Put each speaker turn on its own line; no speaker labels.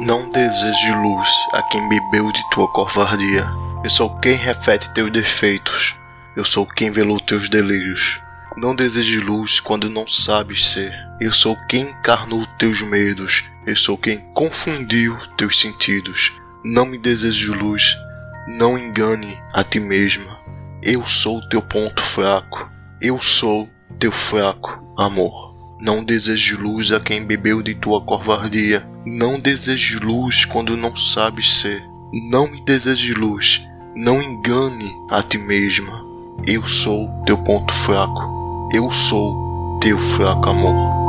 Não deseje luz a quem bebeu de tua covardia. Eu sou quem reflete teus defeitos. Eu sou quem velou teus delírios. Não deseje luz quando não sabes ser. Eu sou quem encarnou teus medos. Eu sou quem confundiu teus sentidos. Não me deseje luz. Não engane a ti mesma. Eu sou teu ponto fraco. Eu sou teu fraco amor. Não deseje luz a quem bebeu de tua covardia. Não deseje luz quando não sabes ser. Não me deseje luz. Não engane a ti mesma. Eu sou teu ponto fraco. Eu sou teu fraco amor.